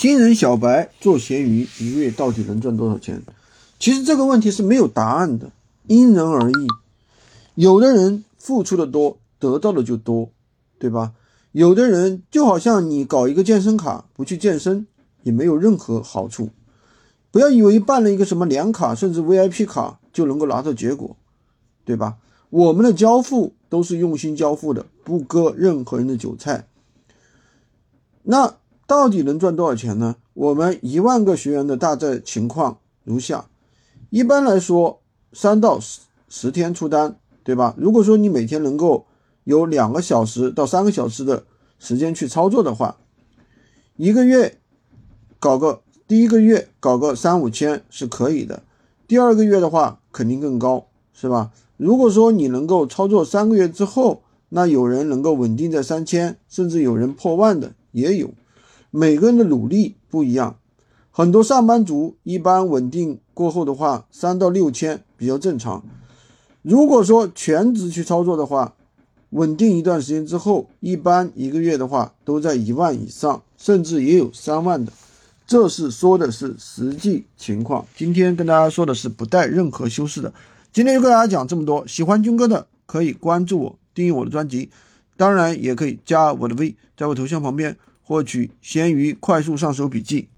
新人小白做闲鱼，一个月到底能赚多少钱？其实这个问题是没有答案的，因人而异。有的人付出的多，得到的就多，对吧？有的人就好像你搞一个健身卡，不去健身也没有任何好处。不要以为办了一个什么年卡，甚至 VIP 卡就能够拿到结果，对吧？我们的交付都是用心交付的，不割任何人的韭菜。那到底能赚多少钱呢？我们一万个学员的大致情况如下：一般来说，三到十十天出单，对吧？如果说你每天能够有两个小时到三个小时的时间去操作的话，一个月搞个。第一个月搞个三五千是可以的，第二个月的话肯定更高，是吧？如果说你能够操作三个月之后，那有人能够稳定在三千，甚至有人破万的也有。每个人的努力不一样，很多上班族一般稳定过后的话，三到六千比较正常。如果说全职去操作的话，稳定一段时间之后，一般一个月的话都在一万以上，甚至也有三万的。这是说的是实际情况，今天跟大家说的是不带任何修饰的。今天就跟大家讲这么多，喜欢军哥的可以关注我，订阅我的专辑，当然也可以加我的微，在我头像旁边获取闲鱼快速上手笔记。